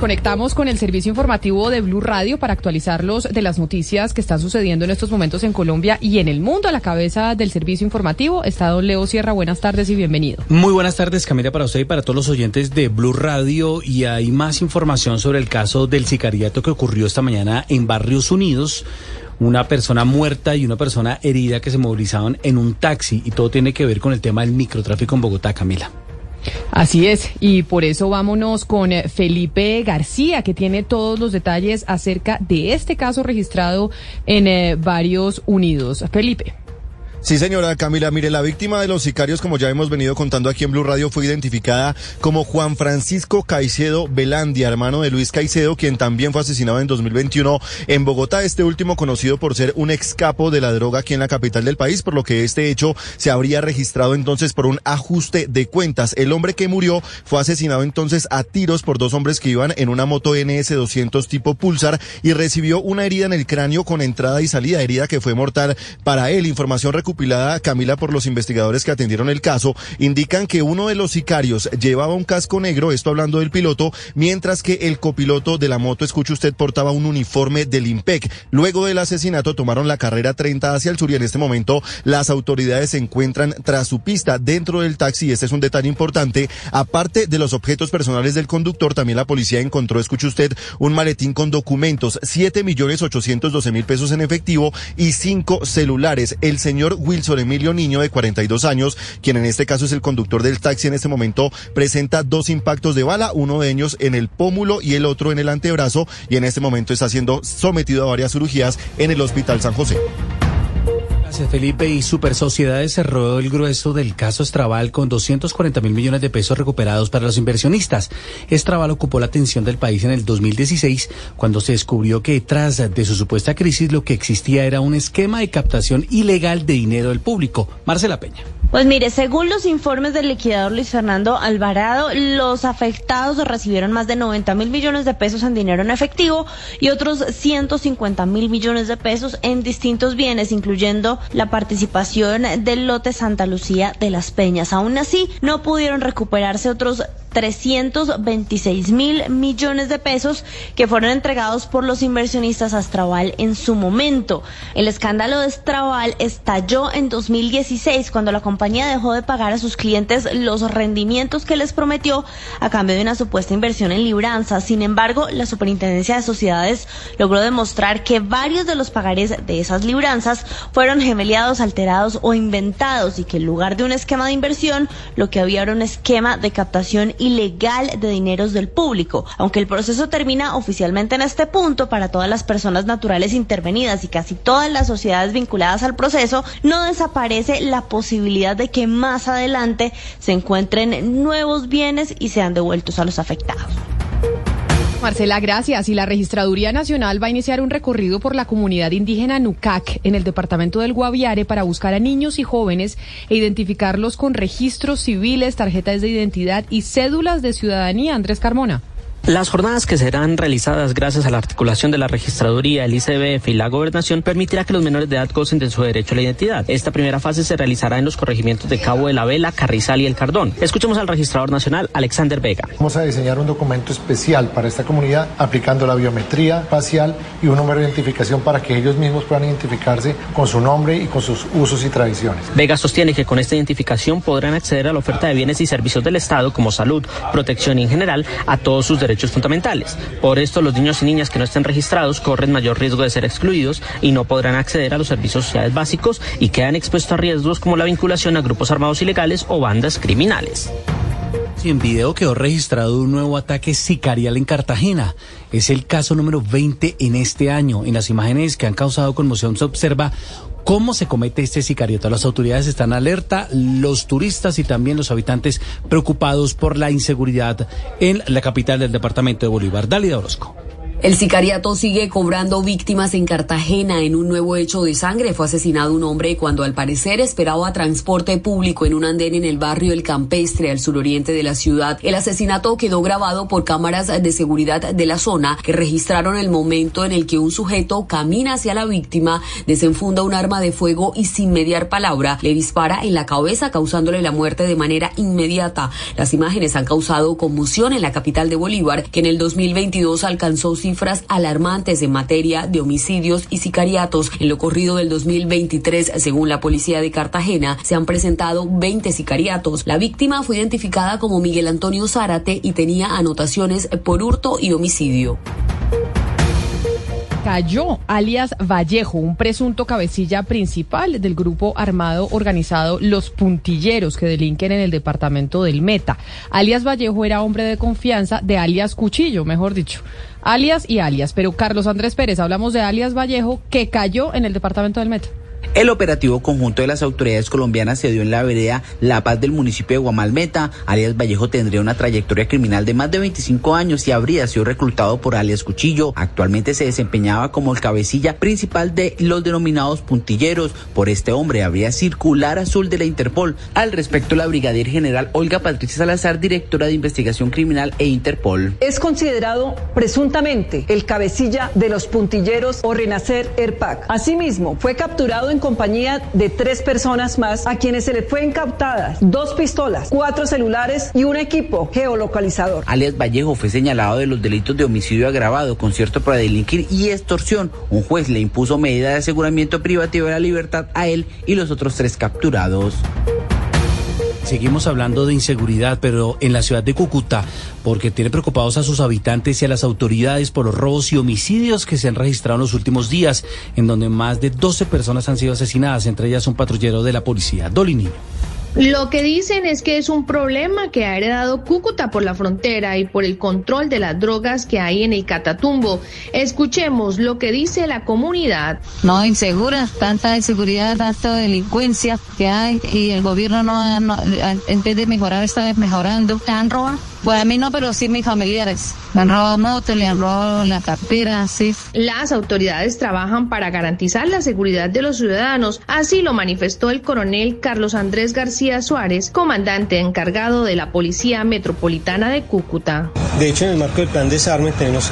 Conectamos con el servicio informativo de Blue Radio para actualizarlos de las noticias que están sucediendo en estos momentos en Colombia y en el mundo. A la cabeza del servicio informativo está don Leo Sierra. Buenas tardes y bienvenido. Muy buenas tardes, Camila, para usted y para todos los oyentes de Blue Radio. Y hay más información sobre el caso del sicariato que ocurrió esta mañana en Barrios Unidos. Una persona muerta y una persona herida que se movilizaban en un taxi. Y todo tiene que ver con el tema del microtráfico en Bogotá, Camila. Así es, y por eso vámonos con eh, Felipe García, que tiene todos los detalles acerca de este caso registrado en eh, varios unidos. Felipe. Sí, señora Camila, mire, la víctima de los sicarios, como ya hemos venido contando aquí en Blue Radio, fue identificada como Juan Francisco Caicedo Velandia, hermano de Luis Caicedo, quien también fue asesinado en 2021 en Bogotá. Este último conocido por ser un excapo de la droga aquí en la capital del país, por lo que este hecho se habría registrado entonces por un ajuste de cuentas. El hombre que murió fue asesinado entonces a tiros por dos hombres que iban en una moto NS200 tipo Pulsar y recibió una herida en el cráneo con entrada y salida, herida que fue mortal para él. Información recupilada Camila por los investigadores que atendieron el caso, indican que uno de los sicarios llevaba un casco negro, esto hablando del piloto, mientras que el copiloto de la moto, escuche usted, portaba un uniforme del IMPEC. Luego del asesinato tomaron la carrera 30 hacia el sur y en este momento las autoridades se encuentran tras su pista dentro del taxi. Este es un detalle importante. Aparte de los objetos personales del conductor, también la policía encontró, escuche usted, un maletín con documentos, 7 millones 812 mil pesos en efectivo y cinco celulares. El señor Wilson Emilio Niño, de 42 años, quien en este caso es el conductor del taxi en este momento, presenta dos impactos de bala, uno de ellos en el pómulo y el otro en el antebrazo, y en este momento está siendo sometido a varias cirugías en el Hospital San José. Gracias, Felipe. Y Super Sociedades cerró el grueso del caso Estraval con 240 mil millones de pesos recuperados para los inversionistas. Estraval ocupó la atención del país en el 2016 cuando se descubrió que tras de su supuesta crisis lo que existía era un esquema de captación ilegal de dinero del público. Marcela Peña. Pues mire, según los informes del liquidador Luis Fernando Alvarado, los afectados recibieron más de 90 mil millones de pesos en dinero en efectivo y otros 150 mil millones de pesos en distintos bienes, incluyendo la participación del lote Santa Lucía de las Peñas. Aún así, no pudieron recuperarse otros 326 mil millones de pesos que fueron entregados por los inversionistas a Straval en su momento. El escándalo de Straval estalló en 2016 cuando la compañía dejó de pagar a sus clientes los rendimientos que les prometió a cambio de una supuesta inversión en libranza. Sin embargo, la Superintendencia de Sociedades logró demostrar que varios de los pagarés de esas libranzas fueron gemeliados, alterados o inventados y que en lugar de un esquema de inversión, lo que había era un esquema de captación ilegal de dineros del público. Aunque el proceso termina oficialmente en este punto para todas las personas naturales intervenidas y casi todas las sociedades vinculadas al proceso, no desaparece la posibilidad de que más adelante se encuentren nuevos bienes y sean devueltos a los afectados. Marcela, gracias. Y la Registraduría Nacional va a iniciar un recorrido por la comunidad indígena Nucac en el departamento del Guaviare para buscar a niños y jóvenes e identificarlos con registros civiles, tarjetas de identidad y cédulas de ciudadanía. Andrés Carmona. Las jornadas que serán realizadas gracias a la articulación de la registraduría, el ICBF y la gobernación permitirá que los menores de edad gocen de su derecho a la identidad. Esta primera fase se realizará en los corregimientos de Cabo de la Vela, Carrizal y El Cardón. Escuchemos al registrador nacional, Alexander Vega. Vamos a diseñar un documento especial para esta comunidad aplicando la biometría facial y un número de identificación para que ellos mismos puedan identificarse con su nombre y con sus usos y tradiciones. Vega sostiene que con esta identificación podrán acceder a la oferta de bienes y servicios del Estado como salud, protección y en general a todos sus derechos fundamentales. Por esto, los niños y niñas que no estén registrados corren mayor riesgo de ser excluidos y no podrán acceder a los servicios sociales básicos y quedan expuestos a riesgos como la vinculación a grupos armados ilegales o bandas criminales. En video quedó registrado un nuevo ataque sicarial en Cartagena. Es el caso número 20 en este año. En las imágenes que han causado conmoción se observa cómo se comete este sicariato. Las autoridades están alerta, los turistas y también los habitantes preocupados por la inseguridad en la capital del departamento de Bolívar. Dálida Orozco. El sicariato sigue cobrando víctimas en Cartagena. En un nuevo hecho de sangre fue asesinado un hombre cuando al parecer esperaba transporte público en un andén en el barrio El Campestre, al suroriente de la ciudad. El asesinato quedó grabado por cámaras de seguridad de la zona que registraron el momento en el que un sujeto camina hacia la víctima, desenfunda un arma de fuego y sin mediar palabra le dispara en la cabeza causándole la muerte de manera inmediata. Las imágenes han causado conmoción en la capital de Bolívar, que en el 2022 alcanzó cifras alarmantes en materia de homicidios y sicariatos. En lo corrido del 2023, según la policía de Cartagena, se han presentado 20 sicariatos. La víctima fue identificada como Miguel Antonio Zárate y tenía anotaciones por hurto y homicidio cayó alias Vallejo, un presunto cabecilla principal del grupo armado organizado Los Puntilleros que delinquen en el departamento del Meta. Alias Vallejo era hombre de confianza de alias Cuchillo, mejor dicho. Alias y alias, pero Carlos Andrés Pérez, hablamos de alias Vallejo que cayó en el departamento del Meta. El operativo conjunto de las autoridades colombianas se dio en la vereda La Paz del municipio de Guamalmeta. Alias Vallejo tendría una trayectoria criminal de más de 25 años y habría sido reclutado por alias Cuchillo. Actualmente se desempeñaba como el cabecilla principal de los denominados puntilleros. Por este hombre habría circular azul de la Interpol. Al respecto, la brigadier general Olga Patricia Salazar, directora de investigación criminal e Interpol. Es considerado presuntamente el cabecilla de los puntilleros o Renacer ERPAC. Asimismo, fue capturado en compañía de tres personas más a quienes se le fue incautadas dos pistolas, cuatro celulares y un equipo geolocalizador. Alias Vallejo fue señalado de los delitos de homicidio agravado, concierto para delinquir y extorsión. Un juez le impuso medida de aseguramiento privativo de la libertad a él y los otros tres capturados. Seguimos hablando de inseguridad, pero en la ciudad de Cúcuta, porque tiene preocupados a sus habitantes y a las autoridades por los robos y homicidios que se han registrado en los últimos días, en donde más de 12 personas han sido asesinadas, entre ellas un patrullero de la policía. Dolly lo que dicen es que es un problema que ha heredado Cúcuta por la frontera y por el control de las drogas que hay en el Catatumbo. Escuchemos lo que dice la comunidad. No, insegura, tanta inseguridad, tanta delincuencia que hay y el gobierno no, no en vez de mejorar está mejorando. ¿Te han robado? Pues a mí no, pero sí mis familiares. Me han robado motos, le han robado la cartera, sí. Las autoridades trabajan para garantizar la seguridad de los ciudadanos. Así lo manifestó el coronel Carlos Andrés García Suárez, comandante encargado de la Policía Metropolitana de Cúcuta. De hecho, en el marco del plan de desarme tenemos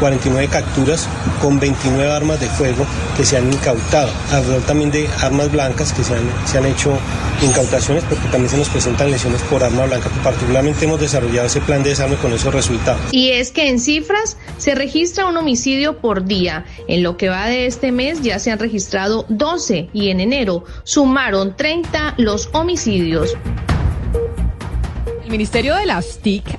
49 eh, capturas con 29 armas de fuego que se han incautado. Alrededor también de armas blancas que se han, se han hecho incautaciones porque también se nos presentan lesiones por arma blanca. Particularmente hemos desarrollado ese plan de desarme con esos resultados. Y es que en cifras se registra un homicidio por día. En lo que va de este mes ya se han registrado 12 y en enero sumaron 30 los homicidios. El Ministerio de las TIC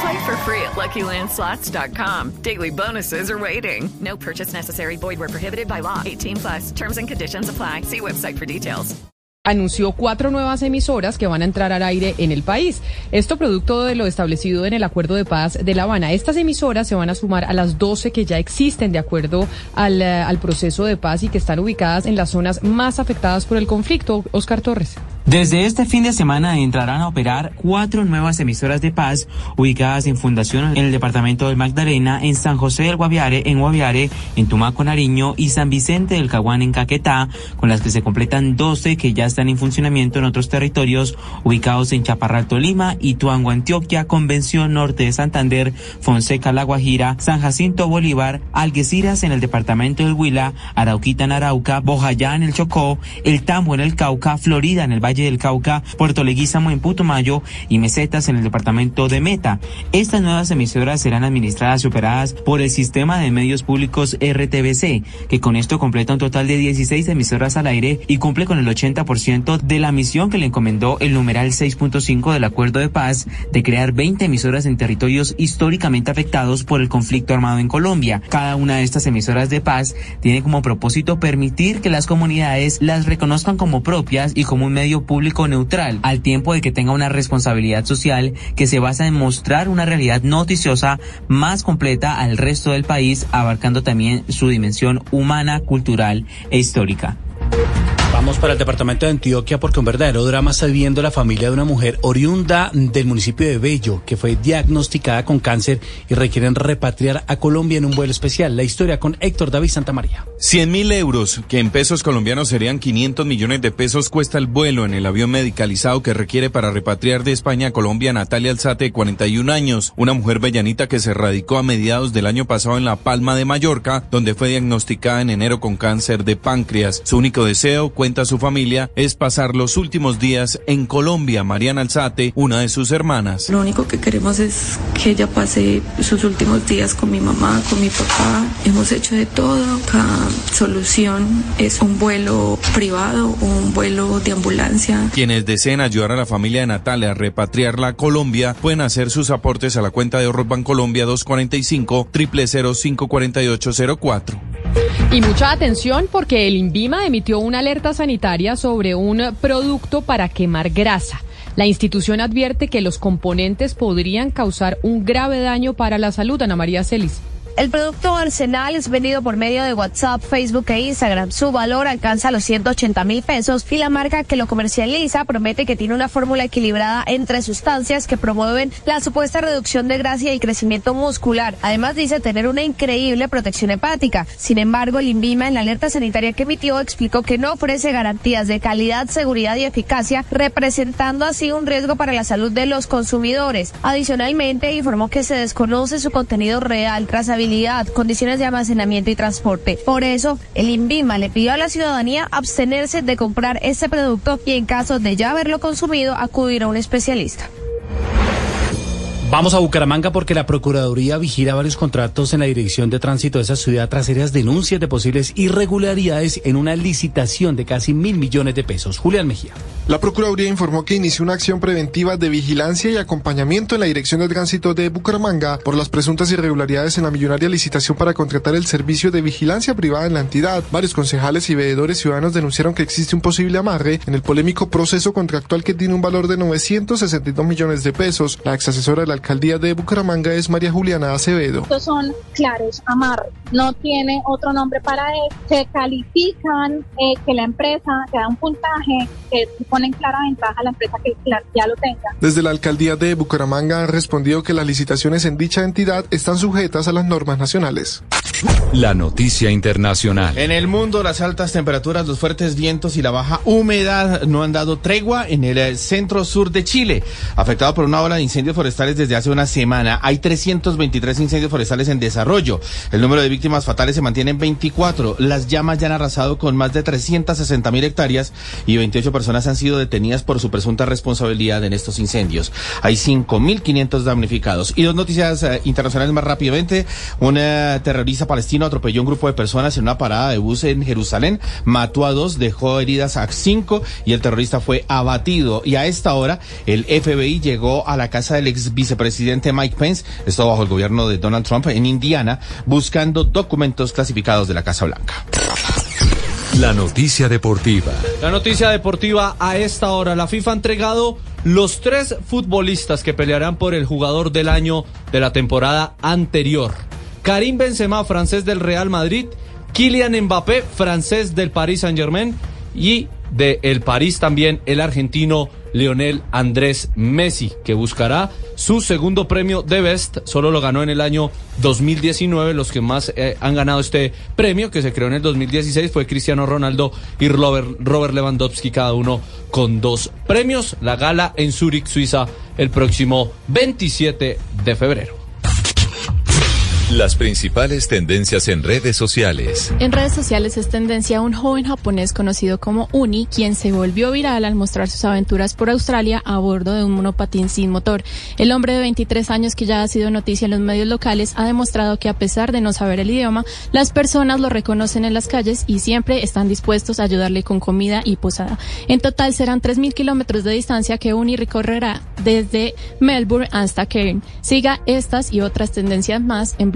Play for free at LuckyLandSlots.com. Daily bonuses are waiting. No purchase necessary. Void prohibited by law. 18 plus. Terms and conditions apply. See website for details. anunció cuatro nuevas emisoras que van a entrar al aire en el país. Esto producto de lo establecido en el Acuerdo de Paz de La Habana. Estas emisoras se van a sumar a las 12 que ya existen de acuerdo al, eh, al proceso de paz y que están ubicadas en las zonas más afectadas por el conflicto. Oscar Torres. Desde este fin de semana entrarán a operar cuatro nuevas emisoras de paz ubicadas en fundación en el departamento del Magdalena, en San José del Guaviare, en Guaviare, en Tumaco, Nariño y San Vicente del Caguán, en Caquetá, con las que se completan 12 que ya están en funcionamiento en otros territorios ubicados en Chaparral, Tolima, Ituango, Antioquia, Convención Norte de Santander, Fonseca, La Guajira, San Jacinto, Bolívar, Algeciras en el departamento del Huila, Arauquita en Arauca, Bojayá en el Chocó, El Tambo en el Cauca, Florida en el Valle Valle del Cauca, Puerto Leguízamo en Putumayo y Mesetas en el departamento de Meta. Estas nuevas emisoras serán administradas y operadas por el sistema de medios públicos RTBC, que con esto completa un total de 16 emisoras al aire y cumple con el 80% de la misión que le encomendó el numeral 6.5 del Acuerdo de Paz de crear 20 emisoras en territorios históricamente afectados por el conflicto armado en Colombia. Cada una de estas emisoras de paz tiene como propósito permitir que las comunidades las reconozcan como propias y como un medio público neutral, al tiempo de que tenga una responsabilidad social que se basa en mostrar una realidad noticiosa más completa al resto del país, abarcando también su dimensión humana, cultural e histórica. Vamos para el departamento de Antioquia porque un verdadero drama está viviendo la familia de una mujer oriunda del municipio de Bello que fue diagnosticada con cáncer y requieren repatriar a Colombia en un vuelo especial. La historia con Héctor David Santamaría. 100 mil euros, que en pesos colombianos serían 500 millones de pesos, cuesta el vuelo en el avión medicalizado que requiere para repatriar de España a Colombia Natalia Alzate, de 41 años, una mujer bellanita que se radicó a mediados del año pasado en La Palma de Mallorca, donde fue diagnosticada en enero con cáncer de páncreas. Su único deseo, cuenta su familia, es pasar los últimos días en Colombia. Mariana Alzate, una de sus hermanas. Lo único que queremos es que ella pase sus últimos días con mi mamá, con mi papá. Hemos hecho de todo. Cada solución es un vuelo privado o un vuelo de ambulancia. Quienes deseen ayudar a la familia de Natalia a repatriarla a Colombia pueden hacer sus aportes a la cuenta de ahorros Bancolombia 245 00054804. Y mucha atención porque el INVIMA emitió una alerta sanitaria sobre un producto para quemar grasa. La institución advierte que los componentes podrían causar un grave daño para la salud. Ana María Celis. El producto Arsenal es vendido por medio de WhatsApp, Facebook e Instagram. Su valor alcanza los 180 mil pesos y la marca que lo comercializa promete que tiene una fórmula equilibrada entre sustancias que promueven la supuesta reducción de grasa y crecimiento muscular. Además dice tener una increíble protección hepática. Sin embargo, el INVIMA en la alerta sanitaria que emitió explicó que no ofrece garantías de calidad, seguridad y eficacia, representando así un riesgo para la salud de los consumidores. Adicionalmente, informó que se desconoce su contenido real, trazabilidad condiciones de almacenamiento y transporte. Por eso, el INVIMA le pidió a la ciudadanía abstenerse de comprar este producto y en caso de ya haberlo consumido, acudir a un especialista. Vamos a Bucaramanga porque la Procuraduría vigila varios contratos en la Dirección de Tránsito de esa ciudad tras serias denuncias de posibles irregularidades en una licitación de casi mil millones de pesos. Julián Mejía. La Procuraduría informó que inició una acción preventiva de vigilancia y acompañamiento en la Dirección de Tránsito de Bucaramanga por las presuntas irregularidades en la millonaria licitación para contratar el servicio de vigilancia privada en la entidad. Varios concejales y veedores ciudadanos denunciaron que existe un posible amarre en el polémico proceso contractual que tiene un valor de 962 millones de pesos. La ex asesora de la alcaldía de Bucaramanga es María Juliana Acevedo. Estos son claros, amarres. No tiene otro nombre para él. Se califican eh, que la empresa se da un puntaje que pone en clara ventaja a la empresa que ya lo tenga. Desde la alcaldía de Bucaramanga han respondido que las licitaciones en dicha entidad están sujetas a las normas nacionales. La noticia internacional. En el mundo, las altas temperaturas, los fuertes vientos y la baja humedad no han dado tregua en el centro sur de Chile, afectado por una ola de incendios forestales desde hace una semana. Hay 323 incendios forestales en desarrollo. El número de víctimas fatales se mantiene en 24. Las llamas ya han arrasado con más de 360 mil hectáreas y 28 personas han sido detenidas por su presunta responsabilidad en estos incendios. Hay 5.500 damnificados. Y dos noticias eh, internacionales más rápidamente. Un eh, terrorista palestino atropelló un grupo de personas en una parada de bus en Jerusalén, mató a dos, dejó heridas a cinco y el terrorista fue abatido. Y a esta hora el FBI llegó a la casa del ex vicepresidente Mike Pence, esto bajo el gobierno de Donald Trump en Indiana, buscando documentos clasificados de la Casa Blanca. La noticia deportiva. La noticia deportiva a esta hora. La FIFA ha entregado los tres futbolistas que pelearán por el jugador del año de la temporada anterior. Karim Benzema, francés del Real Madrid, Kylian Mbappé, francés del Paris Saint-Germain y de el París también el argentino Leonel Andrés Messi, que buscará su segundo premio de Best. Solo lo ganó en el año 2019. Los que más eh, han ganado este premio, que se creó en el 2016, fue Cristiano Ronaldo y Robert, Robert Lewandowski, cada uno con dos premios. La gala en Zurich, Suiza, el próximo 27 de febrero. Las principales tendencias en redes sociales. En redes sociales es tendencia un joven japonés conocido como Uni, quien se volvió viral al mostrar sus aventuras por Australia a bordo de un monopatín sin motor. El hombre de 23 años que ya ha sido noticia en los medios locales ha demostrado que a pesar de no saber el idioma, las personas lo reconocen en las calles y siempre están dispuestos a ayudarle con comida y posada. En total serán 3.000 kilómetros de distancia que Uni recorrerá desde Melbourne hasta Cairn. Siga estas y otras tendencias más en